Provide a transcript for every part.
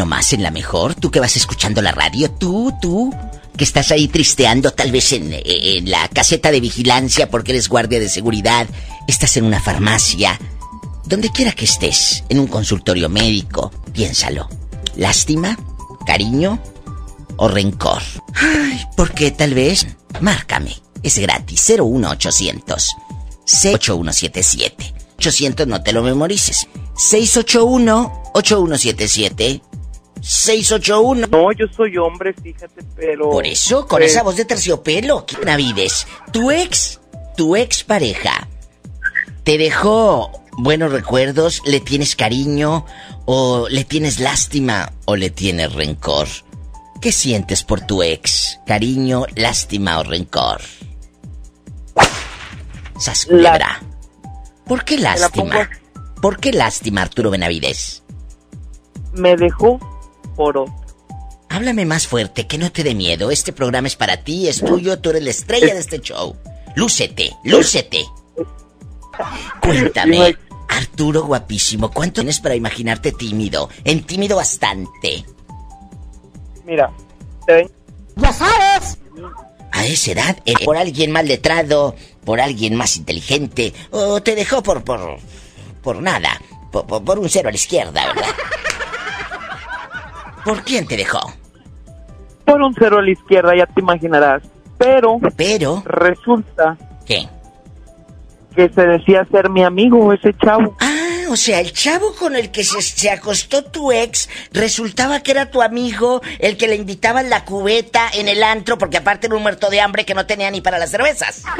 nomás en la mejor, tú que vas escuchando la radio, tú, tú, que estás ahí tristeando tal vez en, la caseta de vigilancia porque eres guardia de seguridad, estás en una farmacia, donde quiera que estés, en un consultorio médico, piénsalo. ¿Lástima? ¿Cariño? ¿O rencor? Ay, ¿por qué tal vez? Márcame. Es gratis. 01800 68177. 800 no te lo memorices. 681 8177. 681. No, yo soy hombre, fíjate, pero... Por eso, con pues, esa voz de terciopelo, ¿qué Navides? Tu ex, tu ex pareja, ¿te dejó buenos recuerdos? ¿Le tienes cariño? ¿O le tienes lástima? ¿O le tienes rencor? ¿Qué sientes por tu ex? ¿Cariño, lástima o rencor? Sas culebra. ¿Por qué lástima? ¿Por qué lástima, Arturo Benavides? Me dejó Háblame más fuerte, que no te dé miedo. Este programa es para ti, es tuyo, tú eres la estrella de este show. Lúcete, lúcete. Cuéntame, Arturo guapísimo, ¿cuánto tienes para imaginarte tímido? En tímido bastante. Mira, te- A esa edad, eh, por alguien más letrado, por alguien más inteligente, o te dejó por por por nada, por, por- por un cero a la izquierda, ¿verdad? ¿Por quién te dejó? por un cero a la izquierda, ya te imaginarás. Pero Pero, resulta ¿qué? que se decía ser mi amigo ese chavo. Ah, o sea, el chavo con el que se, se acostó tu ex resultaba que era tu amigo, el que le invitaba en la cubeta en el antro, porque aparte era un muerto de hambre que no tenía ni para las cervezas.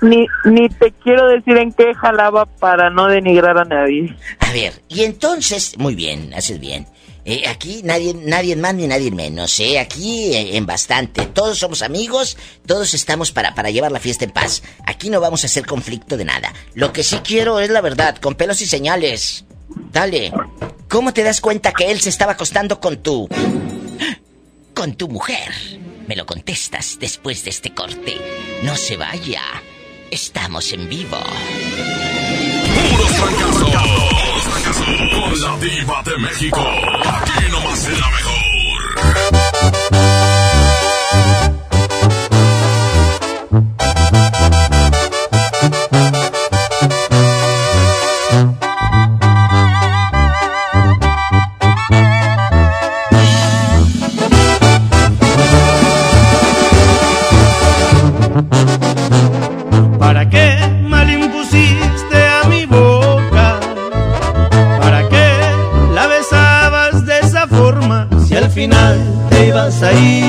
Ni, ni te quiero decir en qué jalaba para no denigrar a nadie. A ver, y entonces, muy bien, haces bien. Eh, aquí nadie, nadie más ni nadie menos, ¿eh? Aquí eh, en bastante. Todos somos amigos, todos estamos para, para llevar la fiesta en paz. Aquí no vamos a hacer conflicto de nada. Lo que sí quiero es la verdad, con pelos y señales. Dale. ¿Cómo te das cuenta que él se estaba acostando con tu... con tu mujer? Me lo contestas después de este corte. No se vaya. Estamos en vivo. Puros fracasos. Puros fracasos. Con la diva de México. Aquí nomás en la mejor. ¿Para te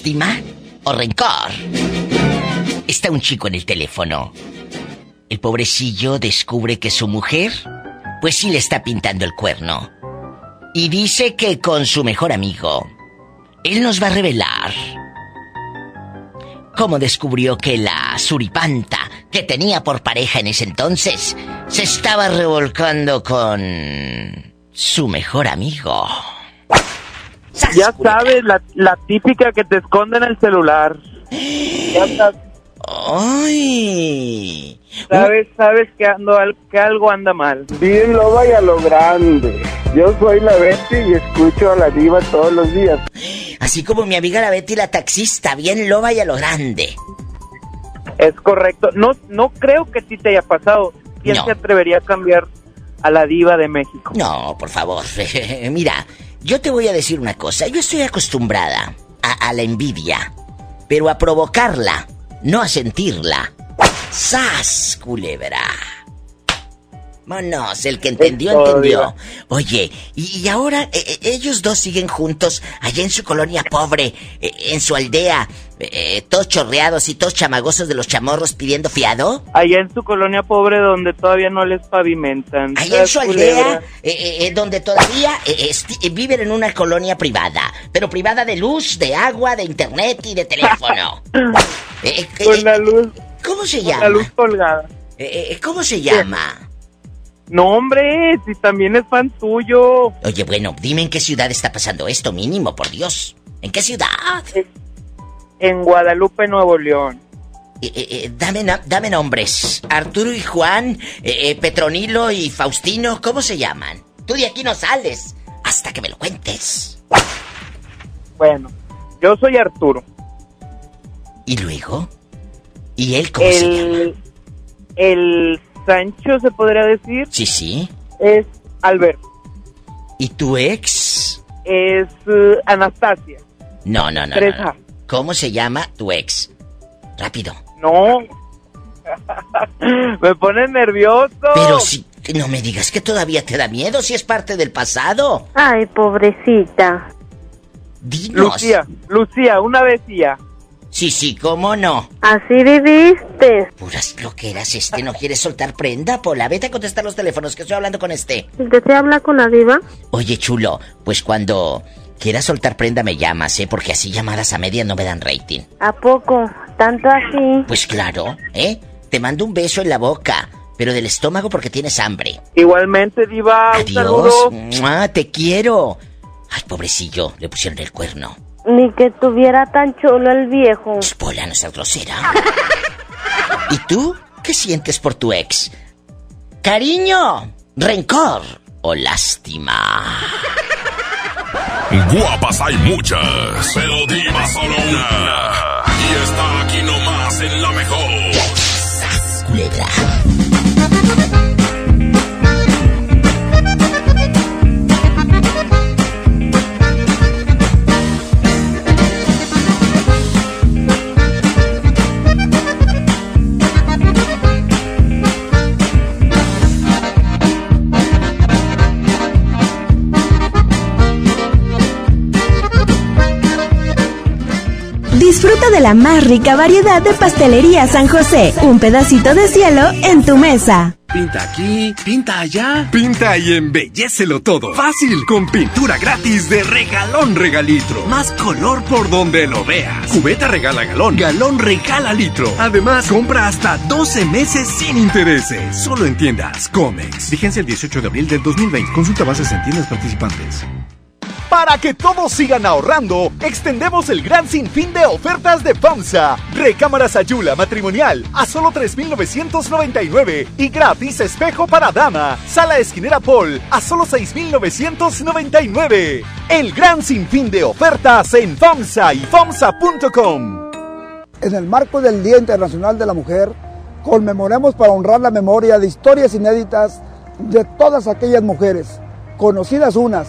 ¿Lástima? ¿O rencor? Está un chico en el teléfono. El pobrecillo descubre que su mujer, pues sí le está pintando el cuerno. Y dice que con su mejor amigo, él nos va a revelar cómo descubrió que la suripanta que tenía por pareja en ese entonces se estaba revolcando con su mejor amigo. ¡Sas, Ya sabes, la, la típica que te esconde en el celular. Ya sabes, ¡Ay! sabes, sabes que, ando, al- que algo anda mal. Bien loba y a lo grande. Yo soy la Betty y escucho a la diva todos los días. Así como mi amiga la Betty la taxista, bien loba y a lo grande. Es correcto. No, no creo que a ti te haya pasado. ¿Quién No. se atrevería a cambiar a la diva de México? No, por favor. Mira, yo te voy a decir una cosa. Yo estoy acostumbrada a, la envidia, pero a provocarla, no a sentirla. ¡Sas, culebra! Monos, el que entendió, entendió. Oye, y, y ahora eh, eh, ellos dos siguen juntos allá en su colonia pobre, eh, en su aldea, eh, todos chorreados y todos chamagosos de los chamorros pidiendo fiado. Allá en su colonia pobre donde todavía no les pavimentan. Ahí en su ¿Sabes, aldea, eh, eh, eh, donde todavía viven en una colonia privada, pero privada de luz, de agua, de internet y de teléfono. Con la luz, ¿Cómo se con llama? la luz colgada. ¿Cómo se llama? No, hombre, si también es fan tuyo. Oye, bueno, dime en qué ciudad está pasando esto, mínimo, por Dios. ¿En qué ciudad? En Guadalupe, Nuevo León. Eh, eh, eh, dame, dame nombres. Arturo y Juan, eh, Petronilo y Faustino, ¿cómo se llaman? Tú de aquí no sales hasta que me lo cuentes. Bueno, yo soy Arturo. ¿Y luego? ¿Y él cómo se llama? El Sancho, se podría decir, Sí, sí. es Alberto. ¿Y tu ex? Es eh, Anastasia. No, no, no, no. ¿Cómo se llama tu ex? Rápido. No. Me pone nervioso. Pero si... No me digas que todavía te da miedo si es parte del pasado. Ay, pobrecita. Dinos. Lucía, Lucía, una vez ya. Sí, sí, cómo no. Así viviste. Puras loqueras, este no quiere soltar prenda, Pola. Vete a contestar los teléfonos que estoy hablando con este. ¿El que te habla con la diva? Oye, chulo, pues cuando quieras soltar prenda me llamas, ¿eh? Porque así llamadas a medias no me dan rating. ¿A poco? ¿Tanto así? Pues claro, ¿eh? Te mando un beso en la boca, pero del estómago porque tienes hambre. Igualmente, Diva, un Adiós. saludo. ¡Mua! Te quiero. Ay, pobrecillo, le pusieron el cuerno. Ni que tuviera tan chulo el viejo. Pola, no seas grosera. ¿Y tú? ¿Qué sientes por tu ex? ¿Cariño? ¿Rencor? ¿O lástima? Guapas hay muchas, pero diva solo una. Y está aquí nomás en la mejor. Culebra. Disfruta de la más rica variedad de pastelería San José. Un pedacito de cielo en tu mesa. Pinta aquí, pinta allá. Pinta y embellecelo todo. Fácil, con pintura gratis de regalón regalitro. Más color por donde lo veas. Cubeta regala galón, galón regala litro. Además, compra hasta 12 meses sin intereses. Solo en tiendas Comex. Vigencia el 18 de abril del 2020. Consulta bases en tiendas participantes. Para que todos sigan ahorrando, extendemos el gran sinfín de ofertas de FAMSA. Recámara Sayula matrimonial a solo 3,999 y gratis espejo para dama. Sala esquinera Paul a solo 6,999. El gran sinfín de ofertas en FAMSA y FAMSA.com. En el marco del Día Internacional de la Mujer, conmemoremos para honrar la memoria de historias inéditas de todas aquellas mujeres, conocidas unas,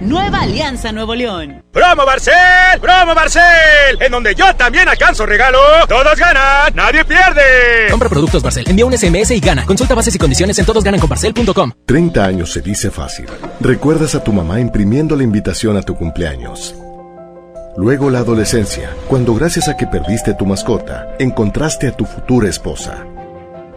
Nueva Alianza Nuevo León. ¡Promo Barcel! ¡Promo Barcel! En donde yo también alcanzo regalo. Todos ganan, nadie pierde. Compra productos Barcel, envía un SMS y gana. Consulta bases y condiciones en todosgananconbarcel.com. 30 años se dice fácil. Recuerdas a tu mamá imprimiendo la invitación a tu cumpleaños. Luego la adolescencia, cuando gracias a que perdiste tu mascota, encontraste a tu futura esposa.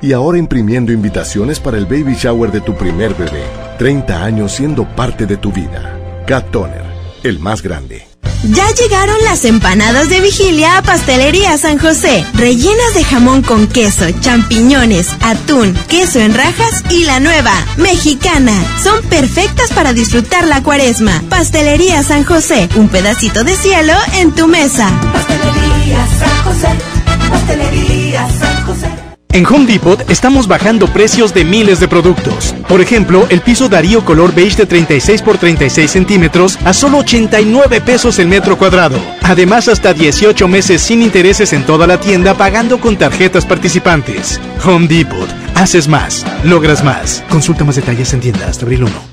Y ahora imprimiendo invitaciones para el baby shower de tu primer bebé. 30 años siendo parte de tu vida. Cat Toner, el más grande. Ya llegaron las empanadas de vigilia a Pastelería San José, rellenas de jamón con queso, champiñones, atún, queso en rajas y la nueva, mexicana. Son perfectas para disfrutar la cuaresma. Pastelería San José, un pedacito de cielo en tu mesa. Pastelería San José, Pastelería San José. En Home Depot estamos bajando precios de miles de productos. Por ejemplo, el piso Darío color beige de 36 por 36 centímetros a solo 89 pesos el metro cuadrado. Además, hasta 18 meses sin intereses en toda la tienda pagando con tarjetas participantes. Home Depot. Haces más. Logras más. Consulta más detalles en tienda hasta abril 1.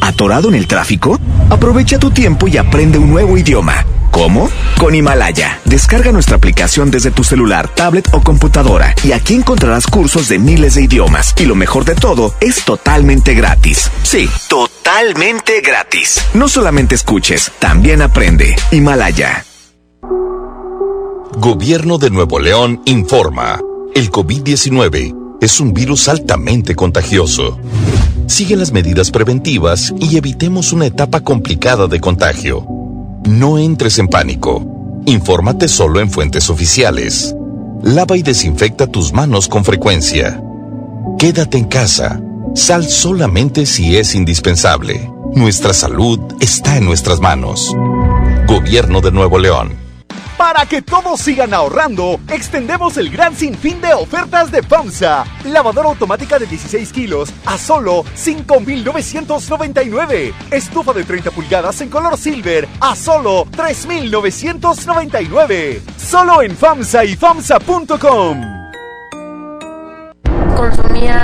¿Atorado en el tráfico? Aprovecha tu tiempo y aprende un nuevo idioma. ¿Cómo? Con Himalaya. Descarga nuestra aplicación desde tu celular, tablet o computadora y aquí encontrarás cursos de miles de idiomas. Y lo mejor de todo, es totalmente gratis. Sí, totalmente gratis. No solamente escuches, también aprende. Himalaya. Gobierno de Nuevo León informa. El COVID-19 es un virus altamente contagioso. Sigue las medidas preventivas y evitemos una etapa complicada de contagio. No entres en pánico. Infórmate solo en fuentes oficiales. Lava y desinfecta tus manos con frecuencia. Quédate en casa. Sal solamente si es indispensable. Nuestra salud está en nuestras manos. Gobierno de Nuevo León. Para que todos sigan ahorrando, extendemos el gran sinfín de ofertas de FAMSA. Lavadora automática de 16 kilos a solo 5,999. Estufa de 30 pulgadas en color silver a solo 3,999. Solo en FAMSA y FAMSA.com. Consumía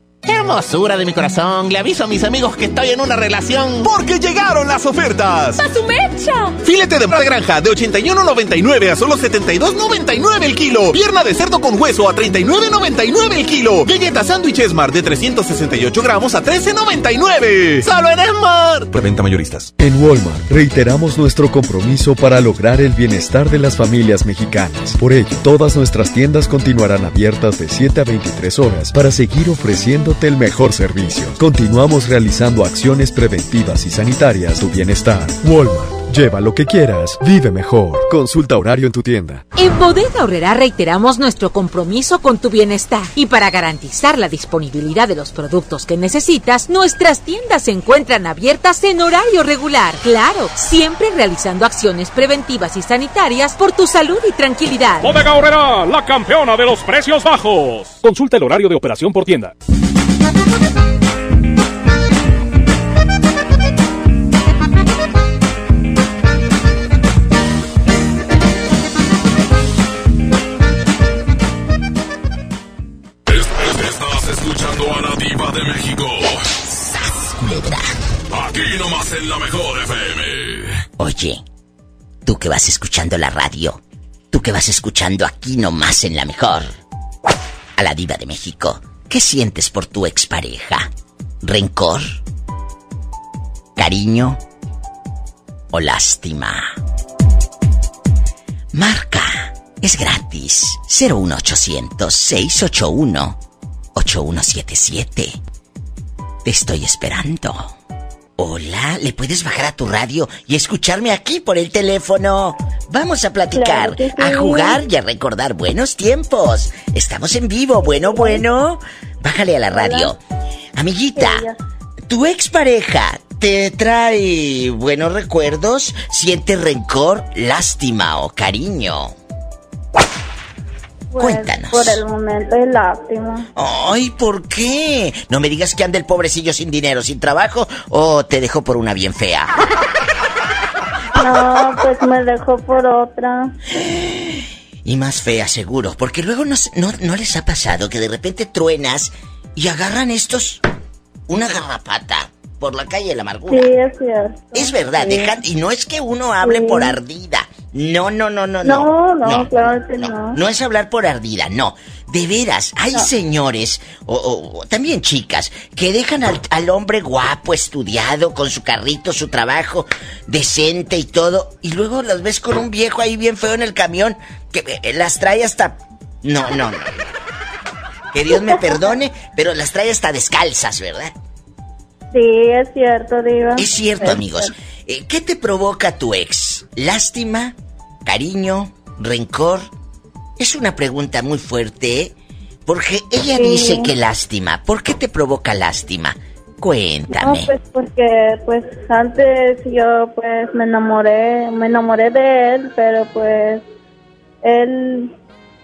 ¡Qué hermosura de mi corazón! Le aviso a mis amigos que estoy en una relación. ¡Porque llegaron las ofertas! ¡A su mecha! Filete de granja de 81.99 a solo 72.99 el kilo. Pierna de cerdo con hueso a 39.99 el kilo. Galleta sándwich Esmar de 368 gramos a 13.99. ¡Solo en Esmar! Preventa mayoristas. En Walmart reiteramos nuestro compromiso para lograr el bienestar de las familias mexicanas. Por ello, todas nuestras tiendas continuarán abiertas de 7 a 23 horas para seguir ofreciendo el mejor servicio. Continuamos realizando acciones preventivas y sanitarias tu bienestar. Walmart Lleva lo que quieras, vive mejor. Consulta horario en tu tienda. En Bodega Horrera reiteramos nuestro compromiso con tu bienestar y para garantizar la disponibilidad de los productos que necesitas, nuestras tiendas se encuentran abiertas en horario regular. Claro, siempre realizando acciones preventivas y sanitarias por tu salud y tranquilidad. Bodega Horrera, la campeona de los precios bajos. Consulta el horario de operación por tienda. Estás escuchando a la diva de México. Aquí nomás en la mejor FM. Oye, tú que vas escuchando la radio, tú que vas escuchando aquí nomás en la mejor. A la diva de México, ¿qué sientes por tu expareja? ¿Rencor? ¿Cariño? ¿O lástima? Marca. Es gratis. 01800 681 8177. Te estoy esperando. Hola, ¿le puedes bajar a tu radio y escucharme aquí por el teléfono? Vamos a platicar, Claro que sí. a jugar y a recordar buenos tiempos. Estamos en vivo, bueno, bueno. Bájale a la radio. Amiguita, ¿tu expareja te trae buenos recuerdos? ¿Siente rencor, lástima o cariño? Pues, Cuéntanos. Por el momento es lástima. Ay, ¿por qué? No me digas que anda el pobrecillo sin dinero, sin trabajo, o te dejó por una bien fea. No, pues me dejó por otra. Y más fea, seguro, porque luego no, se- no, no les ha pasado que de repente truenas y agarran estos una garrapata por la calle de la amargura. Sí, es cierto. Es verdad, Sí. dejan, y no es que uno hable Sí. por ardida. No, no, no, no, No, no. no, claro que no. No es hablar por ardida, no. De veras, hay No. señores, o, o- o también chicas, que dejan al, al hombre guapo, estudiado, con su carrito, su trabajo, decente y todo, y luego las ves con un viejo ahí bien feo en el camión, que eh, las trae hasta... No, no, no. Que Dios me perdone, pero las trae hasta descalzas, ¿verdad? Sí, es cierto, Diva. Es cierto, amigos. Eh, ¿Qué te provoca tu ex? ¿Lástima? ¿Cariño? ¿Rencor? Es una pregunta muy fuerte, ¿eh? Porque ella Sí. dice que lástima. ¿Por qué te provoca lástima? No, Cuéntame. pues porque pues antes yo pues me enamoré, me enamoré de él, pero pues él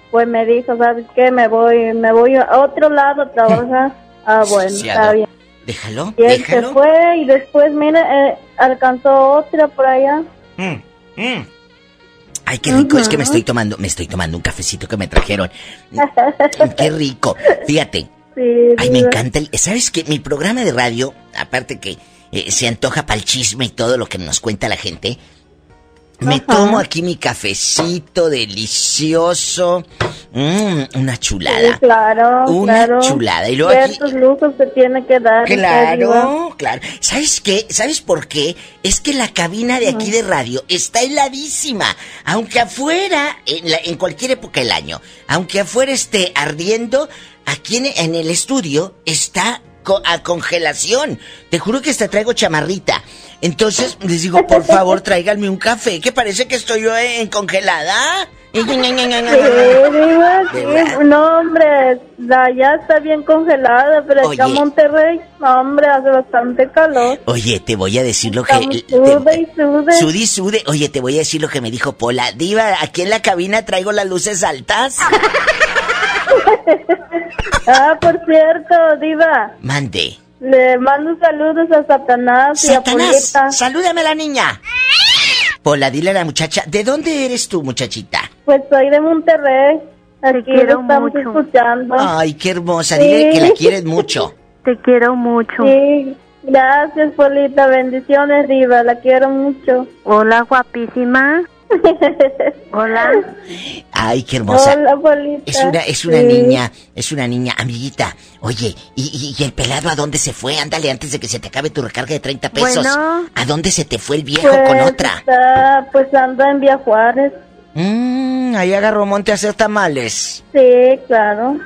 pues me dijo, ¿sabes qué? Me voy, me voy a otro lado a trabajar. Ah, bueno, está bien. Déjalo, Y él se fue y después, mira, eh, alcanzó otra por allá. Mm, mm. Ay, qué rico, es que me estoy tomando, me estoy tomando un cafecito que me trajeron. Qué rico. Fíjate, Sí, Ay, me encanta. El, ¿Sabes qué? Mi programa de radio, aparte que eh, se antoja para el chisme y todo lo que nos cuenta la gente, me tomo aquí mi cafecito delicioso. Mm, una chulada. Sí, claro, Una claro. chulada. Y luego aquí- Ciertos lujos se tiene que dar. Claro, claro. ¿Sabes qué? ¿Sabes por qué? Es que la cabina de aquí de radio está heladísima. Aunque afuera, en, la- en cualquier época del año, aunque afuera esté ardiendo, aquí en, en el estudio está co- a congelación. Te juro que hasta traigo chamarrita. Entonces les digo, por favor, tráiganme un café, que parece que estoy yo en congelada. Sí, Diva, sí. ¿Verdad? No, hombre, la ya está bien congelada, pero acá Oye. en Monterrey, no, hombre, hace bastante calor. Oye, te voy a decir lo que... Estamos sude y sude. Sude y sude. Oye, te voy a decir lo que me dijo Pola. Diva, aquí en la cabina traigo las luces altas. Ah, por cierto, Diva, Mande. le mando saludos a Satanás, y a Satanás, Polita. salúdame a la niña. Pola, dile a la muchacha, ¿de dónde eres tú, muchachita? Pues soy de Monterrey. Aquí quiero lo estamos mucho. escuchando. Ay, qué hermosa. Dile Sí. que la quieres mucho. Te quiero mucho. Sí, gracias, Polita. Bendiciones, Diva. La quiero mucho. Hola, guapísima. Hola. Ay, qué hermosa. Hola, Polita. Es una, es una Sí. niña, es una niña, amiguita. Oye, ¿y, y, y el pelado a dónde se fue? Ándale antes de que se te acabe tu recarga de 30 pesos. Bueno. ¿A dónde se te fue el viejo Pues, con otra? Está, pues anda en Vía Juárez. Mmm, ahí agarró monte a hacer tamales. Sí, claro.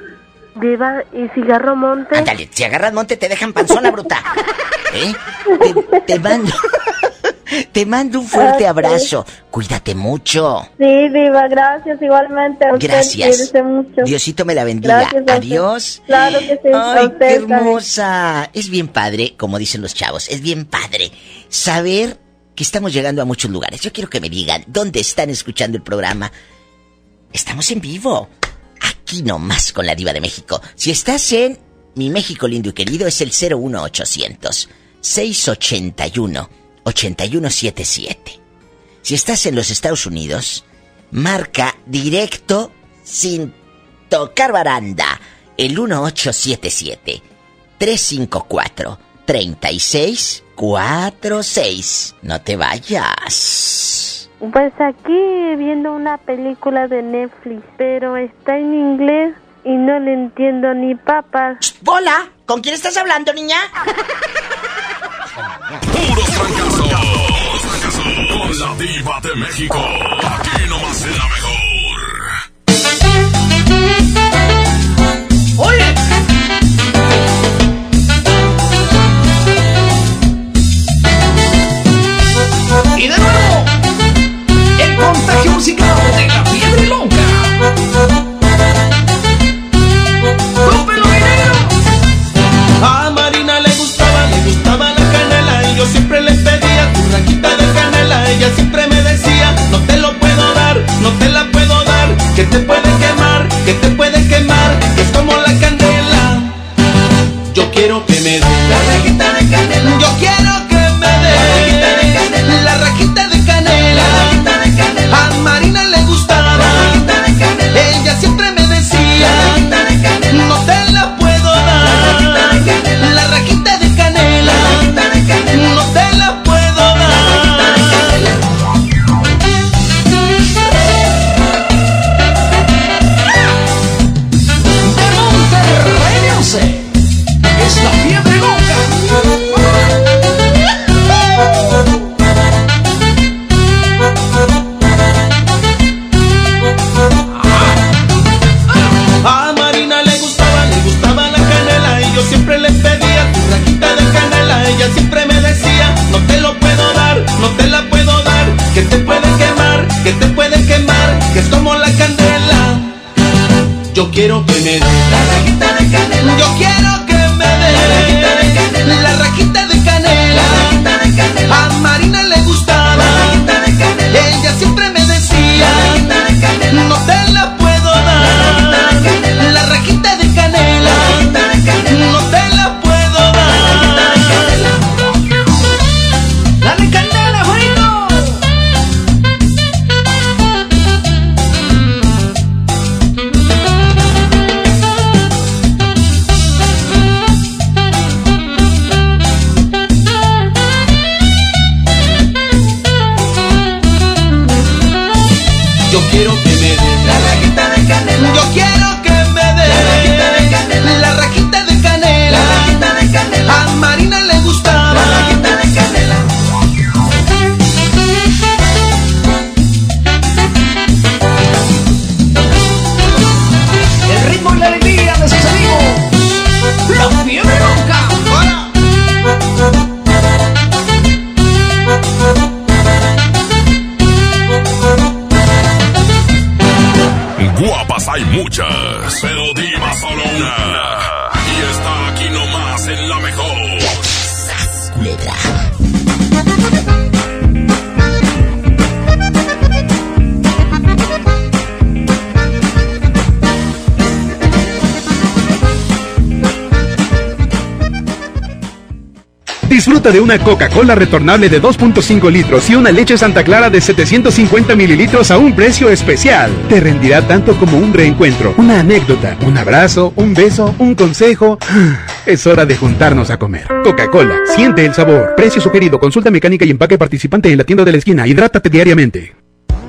Diva, ¿y cigarro monte? Ándale, si agarras monte te dejan panzona, bruta. ¿Eh? Te, te mando. Te mando un fuerte abrazo. Cuídate mucho. Sí, Diva, gracias igualmente. A usted, Gracias. mucho. Diosito me la bendiga. Adiós. Claro que sí. Ay, usted qué hermosa. Es bien padre, como dicen los chavos, es bien padre saber que estamos llegando a muchos lugares. Yo quiero que me digan dónde están escuchando el programa. Estamos en vivo. Aquí nomás con la diva de México. Si estás en mi México lindo y querido, es el 01800 681 8177. Si estás en los Estados Unidos, marca directo sin tocar baranda el 1877 354 3646. No te vayas. Pues aquí viendo una película de Netflix, pero está en inglés y no le entiendo ni papas. ¡Hola! ¿Con quién estás hablando, niña? Con la diva de México. Aquí nomás en la mejor. ¡Oye! Y de nuevo, el contagio musical de quiero que me dé la de canela. Yo quiero que De una Coca-Cola retornable de 2.5 litros y una leche Santa Clara de 750 mililitros a un precio especial. Te rendirá tanto como un reencuentro, una anécdota, un abrazo, un beso, un consejo. Es hora de juntarnos a comer. Coca-Cola, siente el sabor. Precio sugerido, consulta mecánica y empaque participante en la tienda de la esquina. Hidrátate diariamente.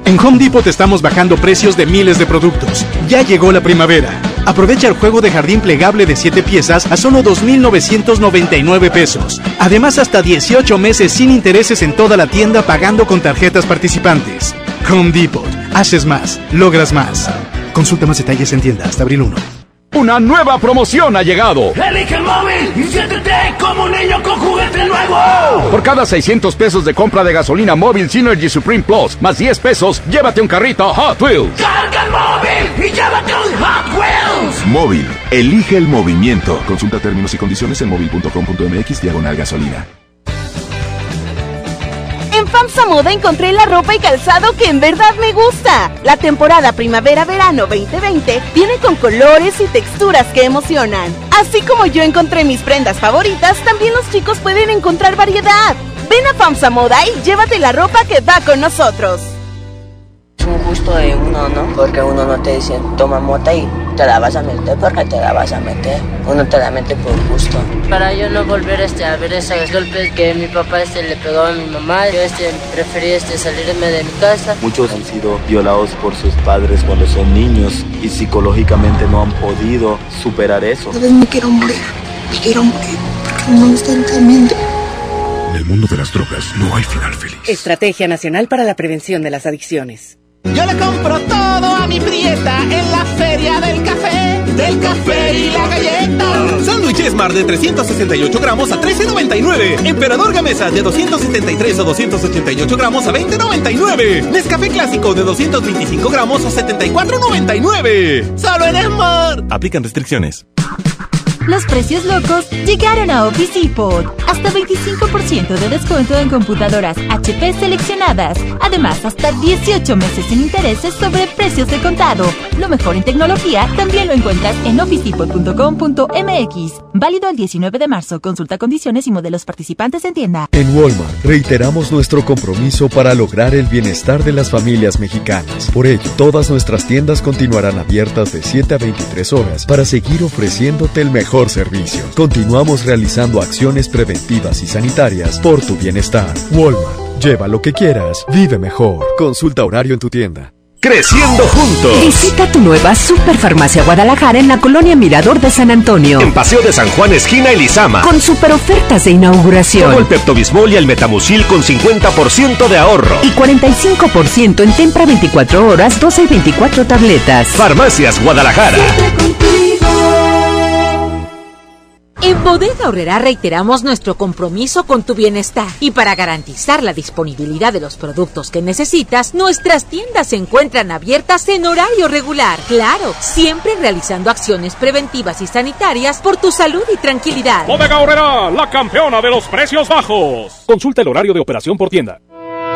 En Home Depot estamos bajando precios de miles de productos. Ya llegó la primavera. Aprovecha el juego de jardín plegable de 7 piezas a solo 2.999 pesos. Además, hasta 18 meses sin intereses en toda la tienda pagando con tarjetas participantes. Home Depot. Haces más, logras más. Consulta más detalles en tienda hasta abril 1. Una nueva promoción ha llegado. Elige el móvil y siéntete como un niño con juguete nuevo. Por cada 600 pesos de compra de gasolina móvil Synergy Supreme Plus, más 10 pesos, llévate un carrito Hot Wheels. Carga el móvil y llévate un. Móvil, elige el movimiento. Consulta términos y condiciones en móvil.com.mx diagonal gasolina. En FAMSA Moda encontré la ropa y calzado que en verdad me gusta. La temporada primavera-verano 2020 viene con colores y texturas que emocionan. Así como yo encontré mis prendas favoritas, también los chicos pueden encontrar variedad. Ven a FAMSA Moda y llévate la ropa que va con nosotros. Es un gusto de uno, ¿no? Porque uno no te dice, toma mota y te la vas a meter porque te la vas a meter. Uno te la mete por gusto. Para yo no volver este, a ver esos golpes que mi papá este, le pegó a mi mamá, yo este, preferí este, salirme de mi casa. Muchos han sido violados por sus padres cuando son niños y psicológicamente no han podido superar eso. Tal vez me quiero morir, me quiero morir porque no me gusta realmente. En el mundo de las drogas no hay final feliz. Estrategia Nacional para la Prevención de las Adicciones. Yo le compro todo a mi prieta en la feria del café, del café y la galleta. Sándwich Esmar de 368 gramos a 13.99. Emperador Gamesa de 273 o 288 gramos a 20.99. Nescafé Clásico de 225 gramos a 74.99. Solo en Esmar. Aplican restricciones. Los precios locos llegaron a Office Depot. Hasta 25% de descuento en computadoras HP seleccionadas. Además, hasta 18 meses sin intereses sobre precios de contado. Lo mejor en tecnología también lo encuentras en officedepot.com.mx. Válido el 19 de marzo. Consulta condiciones y modelos participantes en tienda. En Walmart reiteramos nuestro compromiso para lograr el bienestar de las familias mexicanas. Por ello, todas nuestras tiendas continuarán abiertas de 7 a 23 horas para seguir ofreciéndote el mejor servicio. Continuamos realizando acciones preventivas y sanitarias por tu bienestar. Walmart, lleva lo que quieras, vive mejor. Consulta horario en tu tienda. Creciendo juntos. Visita tu nueva Superfarmacia Guadalajara en la colonia Mirador de San Antonio. En Paseo de San Juan, esquina Elizama. Con super ofertas de inauguración. Como el Peptobismol y el Metamucil con 50% de ahorro. Y 45% en Tempra 24 horas, 12 y 24 tabletas. Farmacias Guadalajara. En Bodega Horrera reiteramos nuestro compromiso con tu bienestar y para garantizar la disponibilidad de los productos que necesitas, nuestras tiendas se encuentran abiertas en horario regular. Claro, siempre realizando acciones preventivas y sanitarias por tu salud y tranquilidad. Bodega Horrera, la campeona de los precios bajos. Consulta el horario de operación por tienda.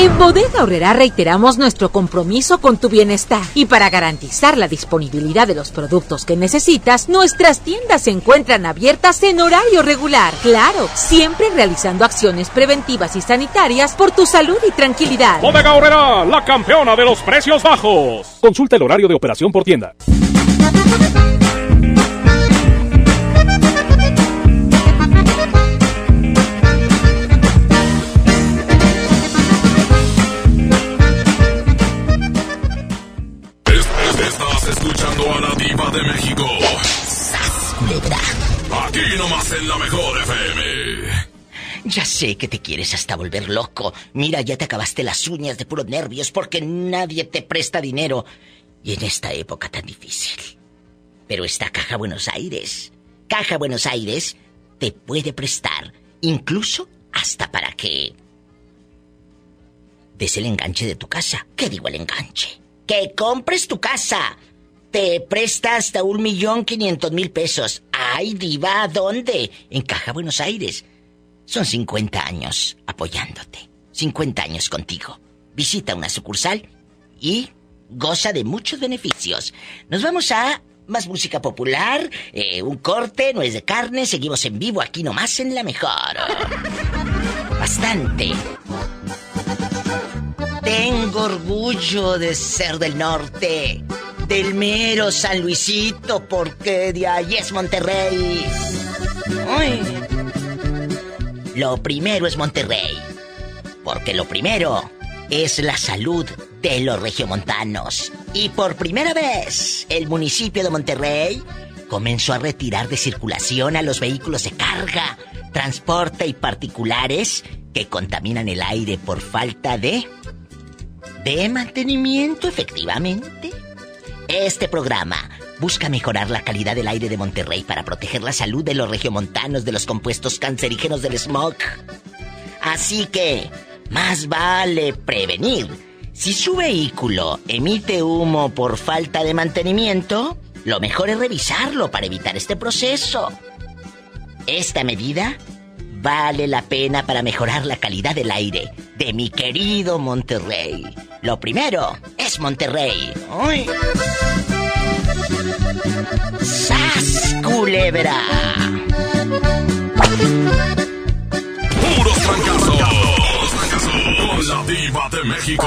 En Bodega Horrera reiteramos nuestro compromiso con tu bienestar y para garantizar la disponibilidad de los productos que necesitas, nuestras tiendas se encuentran abiertas en horario regular. Claro, siempre realizando acciones preventivas y sanitarias por tu salud y tranquilidad. Bodega Horrera, la campeona de los precios bajos. Consulta el horario de operación por tienda. En la mejor FM. Ya sé que te quieres hasta volver loco. Mira, ya te acabaste las uñas de puros nervios porque nadie te presta dinero. Y en esta época tan difícil. Pero está Caja Buenos Aires. Caja Buenos Aires te puede prestar, incluso hasta para que des el enganche de tu casa. ¿Qué digo el enganche? Que compres tu casa. Te presta hasta un millón quinientos mil pesos. Ay, diva, ¿a dónde? En Caja Buenos Aires. Son 50 años apoyándote. 50 años contigo. Visita una sucursal y goza de muchos beneficios. Nos vamos a más música popular, eh, un corte, no es de carne, seguimos en vivo aquí nomás en la mejor. Bastante. Tengo orgullo de ser del norte. Del mero San Luisito, porque de ahí es Monterrey. Lo primero es Monterrey, porque lo primero es la salud de los regiomontanos. Y por primera vez, el municipio de Monterrey comenzó a retirar de circulación a los vehículos de carga, transporte y particulares que contaminan el aire por falta de... de mantenimiento, efectivamente. Este programa busca mejorar la calidad del aire de Monterrey para proteger la salud de los regiomontanos de los compuestos cancerígenos del smog. Así que, más vale prevenir. Si su vehículo emite humo por falta de mantenimiento, lo mejor es revisarlo para evitar este proceso. Esta medida vale la pena para mejorar la calidad del aire de mi querido Monterrey. Lo primero es Monterrey. ¡Uy! ¡Sas, culebra! Puros fracasos. Puros. Con la diva de México.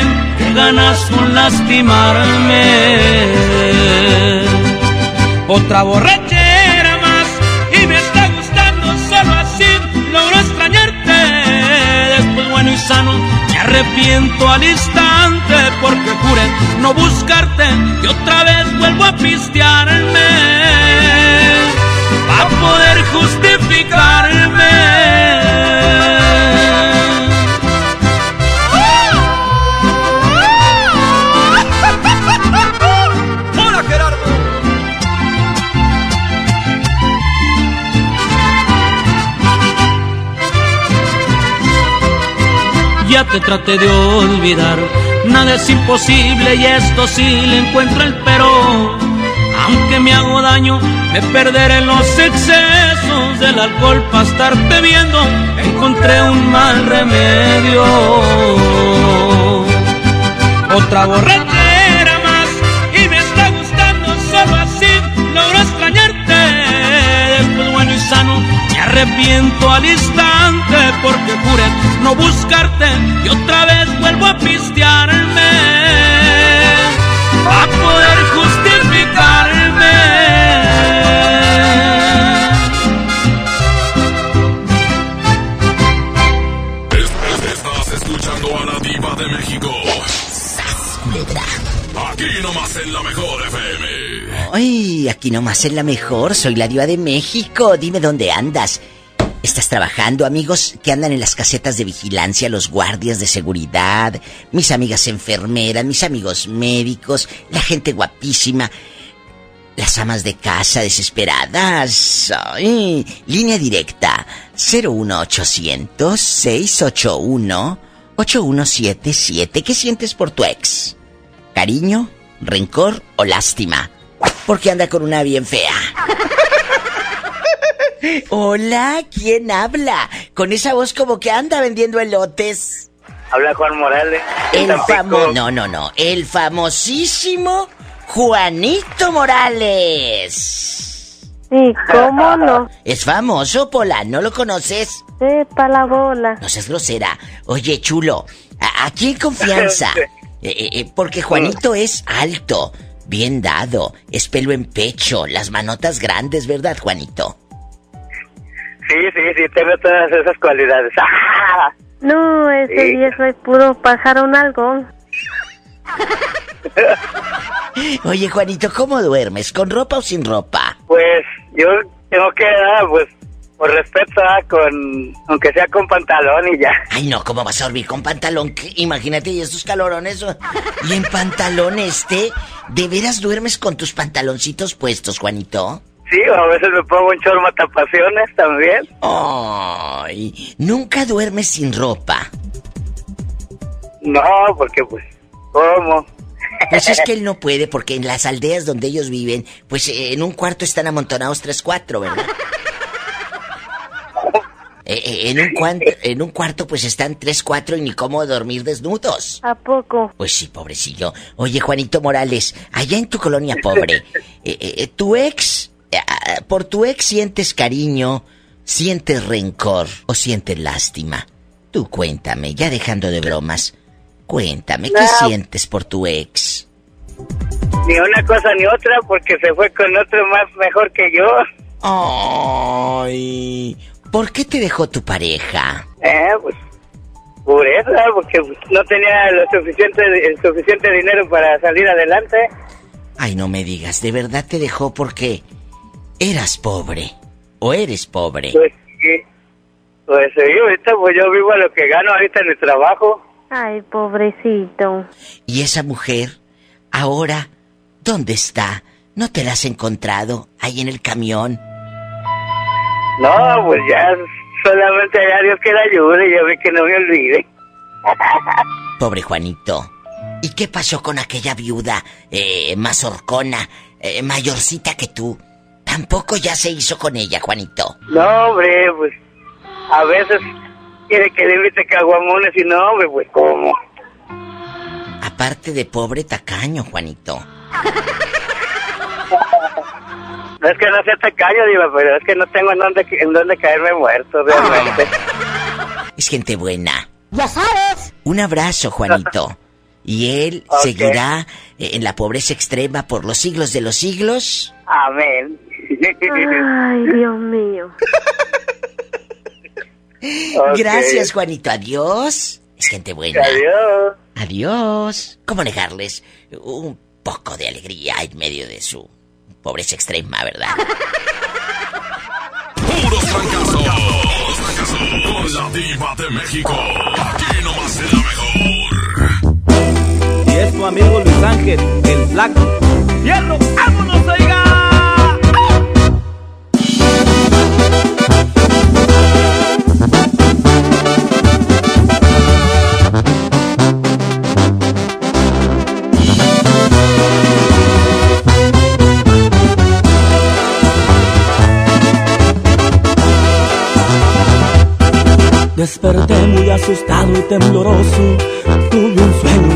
ganas con lastimarme. Otra borrachera más y me está gustando solo así logro extrañarte. Después bueno y sano me arrepiento al instante porque juré no buscarte y otra vez vuelvo a pistearme para poder justificarme. Te traté de olvidar, nada es imposible y esto sí le encuentro el pero. Aunque me hago daño, me perderé en los excesos del alcohol para estar bebiendo. Encontré un mal remedio. Otra borrachera más y me está gustando solo así logro extrañarte. Después bueno y sano me arrepiento al instante porque juré no buscarte y otra vez vuelvo a pistearme a poder justificarme. Es- Estás escuchando a la diva de México. Aquí nomás en la mejor FM. Ay, aquí nomás en la mejor, soy la diva de México. Dime dónde andas. ¿Estás trabajando, amigos que andan en las casetas de vigilancia, los guardias de seguridad, mis amigas enfermeras, mis amigos médicos, la gente guapísima, las amas de casa desesperadas? Línea directa 01800 681 8177. ¿Qué sientes por tu ex? ¿Cariño, rencor o lástima? Porque anda con una bien fea. Hola, ¿quién habla? Con esa voz como que anda vendiendo elotes. Habla Juan Morales. El famoso... No, no, no. El famosísimo Juanito Morales. Sí, ¿cómo no? Es famoso, Pola, ¿no lo conoces? Sepa la bola. No seas grosera. Oye, chulo, a- aquí en confianza. Eh, eh, eh, porque Juanito es alto, bien dado, es pelo en pecho, las manotas grandes, ¿verdad, Juanito? Sí, sí, sí, tengo todas esas cualidades. ¡Ah! No, ese Sí. viejo es puro pájaro un algón. Oye, Juanito, ¿cómo duermes? ¿Con ropa o sin ropa? Pues yo tengo que, ah, pues, por respeto, ah, con, aunque sea con pantalón y ya. Ay, no, ¿cómo vas a dormir con pantalón? ¿Qué? Imagínate, y estos calorones. Y en pantalón este, ¿de veras duermes con tus pantaloncitos puestos, Juanito? Sí, a veces me pongo un chorro matapasiones también. Ay, nunca duermes sin ropa. No, porque pues, ¿cómo? Pues es que él no puede porque en las aldeas donde ellos viven, pues eh, en un cuarto están amontonados tres, cuatro, ¿verdad? Eh, eh, en, un cuarto, en un cuarto pues están tres, cuatro y ni cómo dormir desnudos. ¿A poco? Pues sí, pobrecillo. Oye, Juanito Morales, allá en tu colonia pobre, eh, eh, tu ex, por tu ex sientes cariño, sientes rencor o sientes lástima. Tú cuéntame, ya dejando de bromas, cuéntame, ¿qué No. sientes por tu ex? Ni una cosa ni otra porque se fue con otro más mejor que yo. Ay, ¿por qué te dejó tu pareja? Eh, pues, por eso, ah, porque no tenía lo suficiente, el suficiente dinero para salir adelante. Ay, no me digas, ¿de verdad te dejó porque eras pobre? ¿O eres pobre? Pues sí, pues sí, ahorita pues yo vivo a lo que gano ahorita en el trabajo. Ay, pobrecito. ¿Y esa mujer, ahora, dónde está? ¿No te la has encontrado ahí en el camión? No, pues ya solamente a Dios que la ayude y a mí que no me olvide. Pobre Juanito. ¿Y qué pasó con aquella viuda eh, más horcona, eh, mayorcita que tú? Tampoco ya se hizo con ella, Juanito. No, hombre, pues a veces quiere que le invite caguamones y no, hombre, pues ¿cómo? Aparte de pobre tacaño, Juanito. No es que no sea tacaño, diva, pero es que no tengo en dónde, en dónde caerme muerto, realmente. Es gente buena. Ya sabes. Un abrazo, Juanito. Y él seguirá en la pobreza extrema por los siglos de los siglos. Amén. Ay, Dios mío. Gracias, Juanito. Adiós. Es gente buena. Adiós. Adiós. ¿Cómo negarles un poco de alegría en medio de su pobreza extrema, verdad? Puros fracasos. Con la diva de México. Aquí nomás. Y es tu amigo Luis Ángel, el flaco. ¡Fierro! ¡Vámonos, oiga! Desperté muy asustado y tembloroso.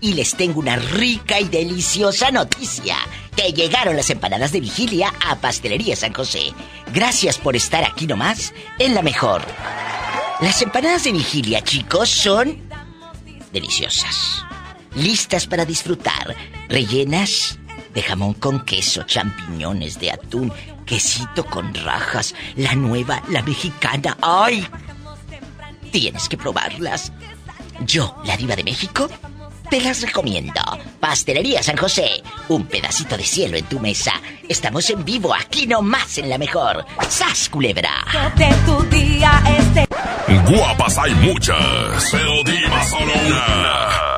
Y les tengo una rica y deliciosa noticia. Que llegaron las empanadas de vigilia a Pastelería San José. Gracias por estar aquí nomás en la mejor. Las empanadas de vigilia, chicos, son deliciosas. Listas para disfrutar. Rellenas de jamón con queso, champiñones de atún, quesito con rajas, la nueva, la mexicana. ¡Ay! Tienes que probarlas. Yo, la diva de México, te las recomiendo. Pastelería San José, un pedacito de cielo en tu mesa. Estamos en vivo aquí nomás en la mejor. ¡Sas, culebra! De tu día este. Guapas hay muchas, pero diva solo una.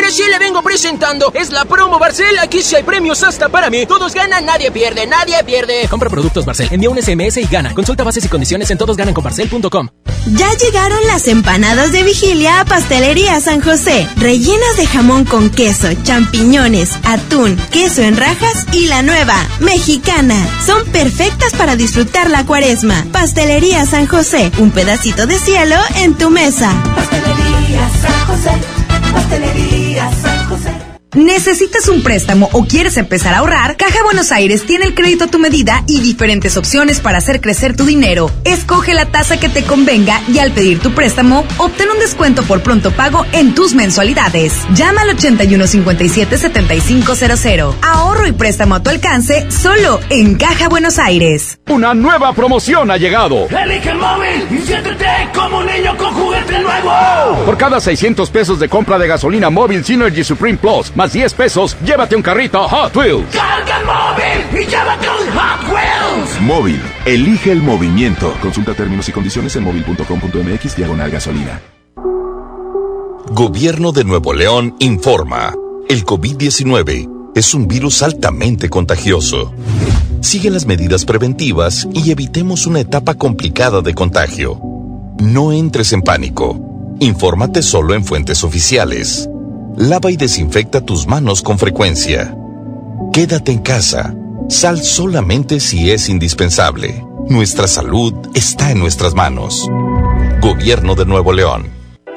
Mire, si le vengo presentando. Es la promo Barcel. Aquí sí hay premios hasta para mí. Todos ganan, nadie pierde, nadie pierde. Compra productos Barcel, envía un SMS y gana. Consulta bases y condiciones en todosgananconbarcel.com. Ya llegaron las empanadas de vigilia a Pastelería San José. Rellenas de jamón con queso, champiñones, atún, queso en rajas y la nueva, mexicana. Son perfectas para disfrutar la cuaresma. Pastelería San José. Un pedacito de cielo en tu mesa. Pastelería San José. Pastelería San. ¿Necesitas un préstamo o quieres empezar a ahorrar? Caja Buenos Aires tiene el crédito a tu medida y diferentes opciones para hacer crecer tu dinero. Escoge la tasa que te convenga y al pedir tu préstamo, obtén un descuento por pronto pago en tus mensualidades. Llama al 8157-7500. Ahorro y préstamo a tu alcance solo en Caja Buenos Aires. Una nueva promoción ha llegado. Elige el móvil y siéntete como un niño con juguete nuevo. Por cada 600 pesos de compra de gasolina móvil Synergy Supreme Plus, más 10 pesos, llévate un carrito Hot Wheels. Carga el móvil y llévate un Hot Wheels. Móvil, elige el movimiento. Consulta términos y condiciones en móvil.com.mx diagonal gasolina. Gobierno de Nuevo León informa. El COVID-19 es un virus altamente contagioso. Sigue las medidas preventivas y evitemos una etapa complicada de contagio. No entres en pánico. Infórmate solo en fuentes oficiales. Lava y desinfecta tus manos con frecuencia. Quédate en casa. Sal solamente si es indispensable. Nuestra salud está en nuestras manos. Gobierno de Nuevo León.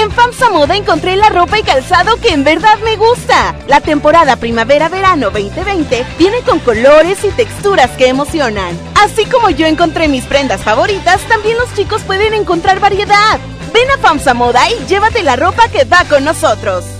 En FAMSA Moda encontré la ropa y calzado que en verdad me gusta. La temporada primavera-verano 2020 viene con colores y texturas que emocionan. Así como yo encontré mis prendas favoritas, también los chicos pueden encontrar variedad. Ven a FAMSA Moda y llévate la ropa que va con nosotros.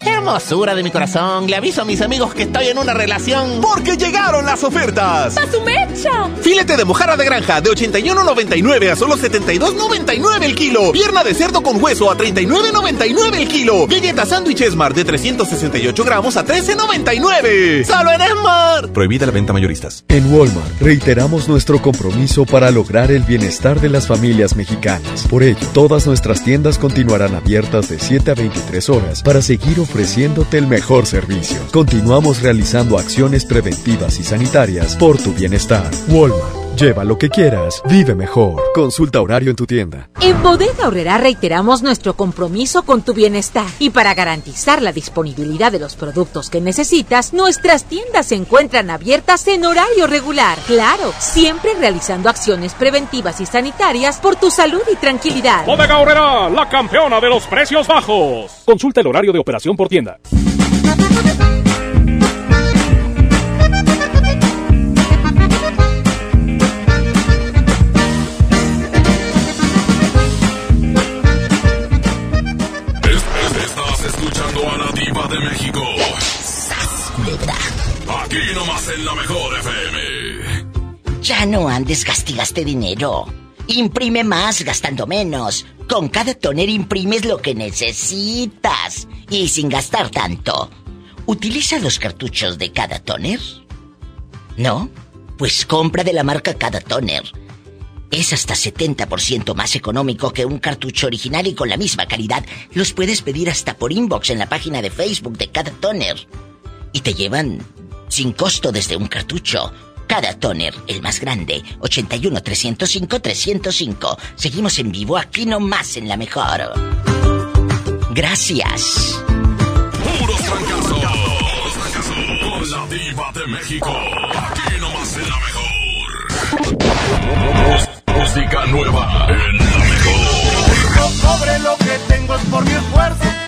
Hermosura de mi corazón, le aviso a mis amigos que estoy en una relación. Porque llegaron las ofertas. ¡A su mecha! Filete de mojarra de granja de 81.99 a solo 72.99 el kilo. Pierna de cerdo con hueso a 39.99 el kilo. Galleta sándwich Esmar de 368 gramos a 13.99. ¡Solo en Esmar! Prohibida la venta mayoristas. En Walmart reiteramos nuestro compromiso para lograr el bienestar de las familias mexicanas. Por ello, todas nuestras tiendas continuarán abiertas de 7 a 23 horas para seguir ofreciéndote el mejor servicio. Continuamos realizando acciones preventivas y sanitarias por tu bienestar. Walmart Lleva lo que quieras, vive mejor. Consulta horario en tu tienda. En Bodega Horrera reiteramos nuestro compromiso con tu bienestar y para garantizar la disponibilidad de los productos que necesitas, nuestras tiendas se encuentran abiertas en horario regular. Claro, siempre realizando acciones preventivas y sanitarias por tu salud y tranquilidad. Bodega Horrera, la campeona de los precios bajos. Consulta el horario de operación por tienda. No andes, gastigaste dinero. Imprime más gastando menos. Con cada toner imprimes lo que necesitas. Y sin gastar tanto. ¿Utiliza los cartuchos de cada toner? ¿No? Pues compra de la marca Cada Toner. Es hasta 70% más económico que un cartucho original y con la misma calidad. Los puedes pedir hasta por inbox en la página de Facebook de Cada Toner. Y te llevan sin costo desde un cartucho. Cada toner, el más grande, 81 305 305. Seguimos en vivo aquí nomás en la mejor. Gracias. Puros fracasos. Con la diva de México. Aquí nomás en la mejor. Música nueva en la mejor. Cobre lo que tengo es por mi esfuerzo.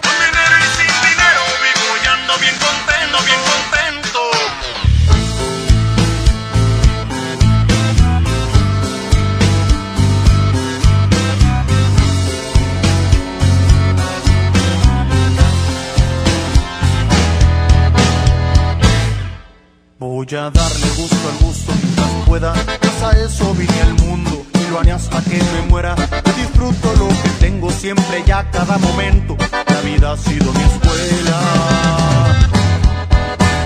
Voy a darle gusto al gusto mientras pueda. Pues eso vine al mundo y lo haré hasta que me muera. Disfruto lo que tengo siempre y a cada momento. La vida ha sido mi escuela.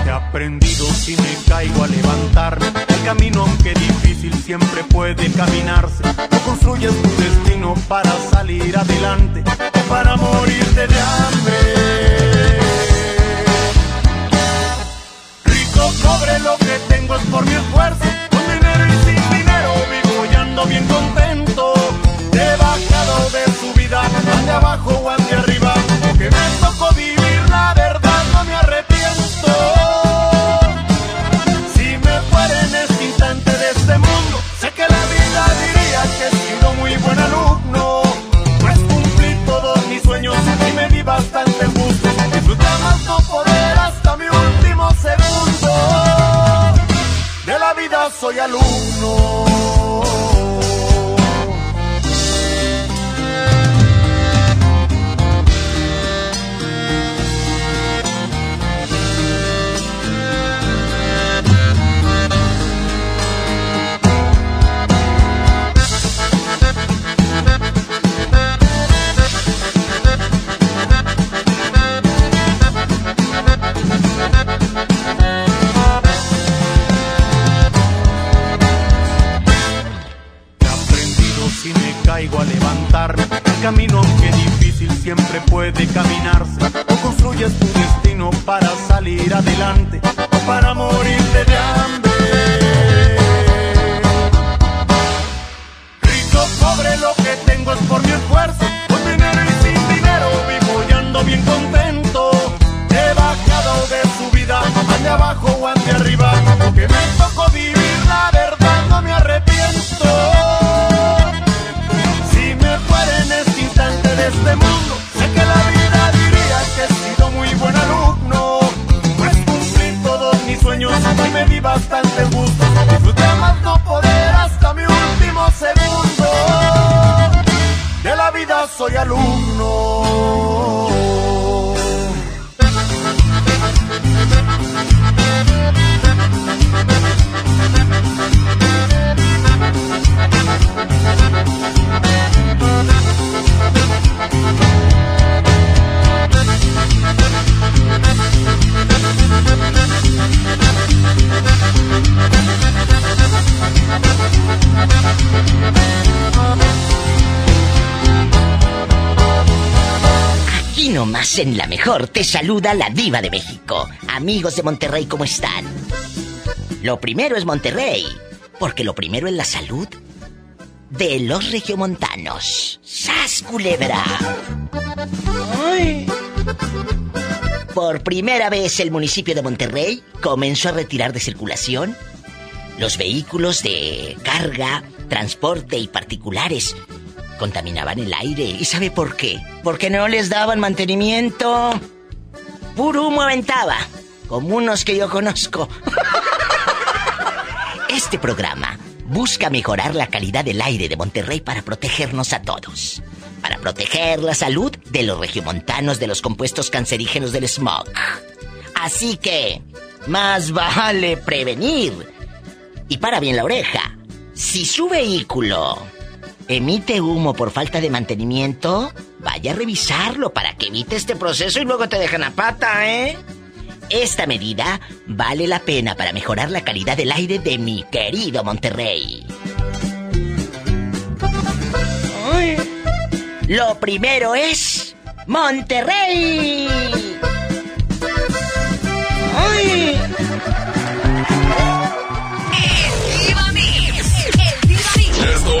He aprendido si me caigo a levantarme. El camino, aunque difícil, siempre puede caminarse. No construyes tu destino para salir adelante o para morirte de hambre. Rico cobre lo que tengo es por mi esfuerzo. Con dinero y sin dinero vivo y ando bien contento. He bajado de su vida, ande abajo o ande arriba. Soy alumno. Camino, aunque difícil, siempre puede caminarse. O construyes tu destino para salir adelante o para morirte de hambre. Te saluda la diva de México. Amigos de Monterrey, ¿cómo están? Lo primero es Monterrey. Porque lo primero es la salud de los regiomontanos. ¡Sas, culebra! ¡Ay! Por primera vez el municipio de Monterrey comenzó a retirar de circulación los vehículos de carga, transporte y particulares. Contaminaban el aire. ¿Y sabe por qué? Porque no les daban mantenimiento. Puro humo aventaba, como unos que yo conozco. Este programa busca mejorar la calidad del aire de Monterrey para protegernos a todos. Para proteger la salud de los regiomontanos de los compuestos cancerígenos del smog. Así que, más vale prevenir. Y para bien la oreja, si su vehículo emite humo por falta de mantenimiento, vaya a revisarlo para que evite este proceso y luego te dejan a pata, ¿eh? Esta medida vale la pena para mejorar la calidad del aire de mi querido Monterrey. Lo primero es Monterrey.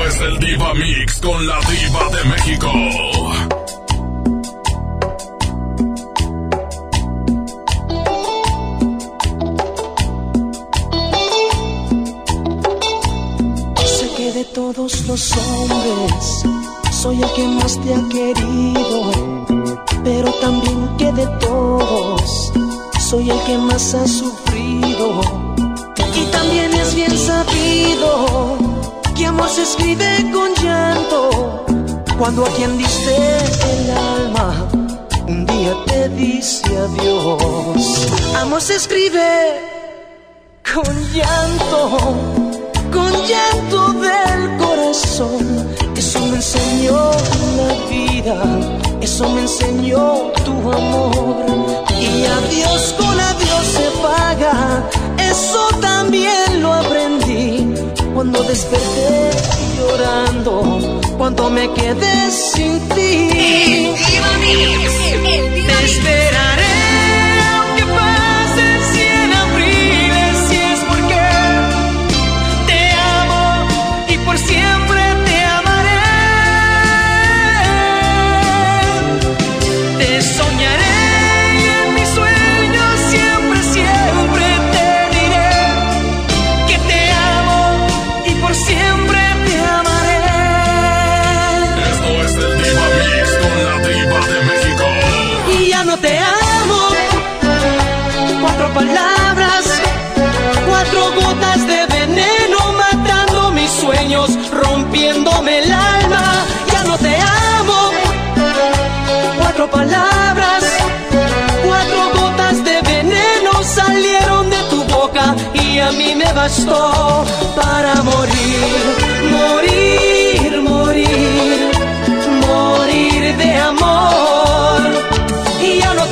Es el Diva Mix con la Diva de México. Sé que de todos los hombres soy el que más te ha querido, pero también que de todos soy el que más ha sufrido. Y también es bien sabido que amor escribe con llanto cuando a quien diste el alma un día te dice adiós. Amor se escribe con llanto, con llanto del corazón. Eso me enseñó la vida, eso me enseñó tu amor. Y adiós con adiós se paga, eso también lo aprendí. Cuando desperté llorando, cuando me quedé sin ti. Te esperaré a mí me bastó para morir, morir, morir, morir de amor. Y ya no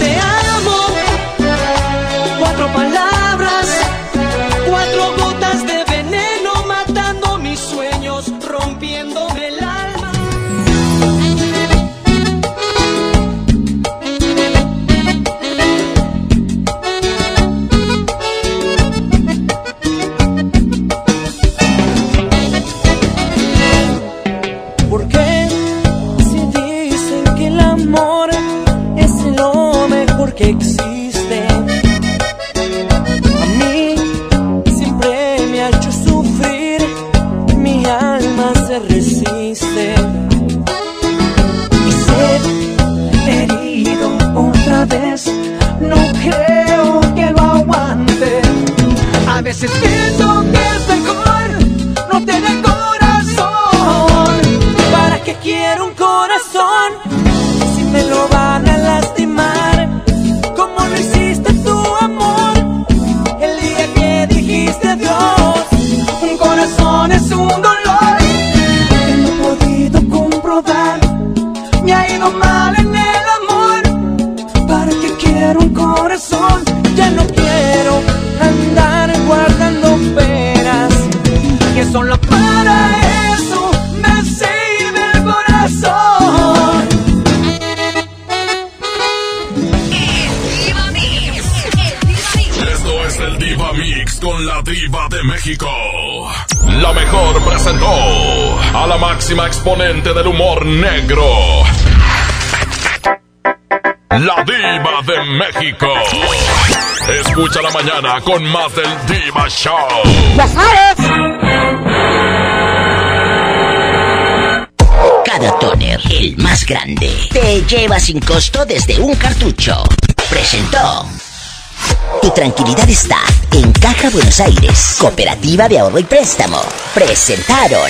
exponente del humor negro. La diva de México. Escucha la mañana con más del Diva Show. ¡Ya sabes! Cada toner, el más grande, te lleva sin costo desde un cartucho. Presentó. Tu tranquilidad está en Caja Buenos Aires, Cooperativa de Ahorro y Préstamo. Presentaron.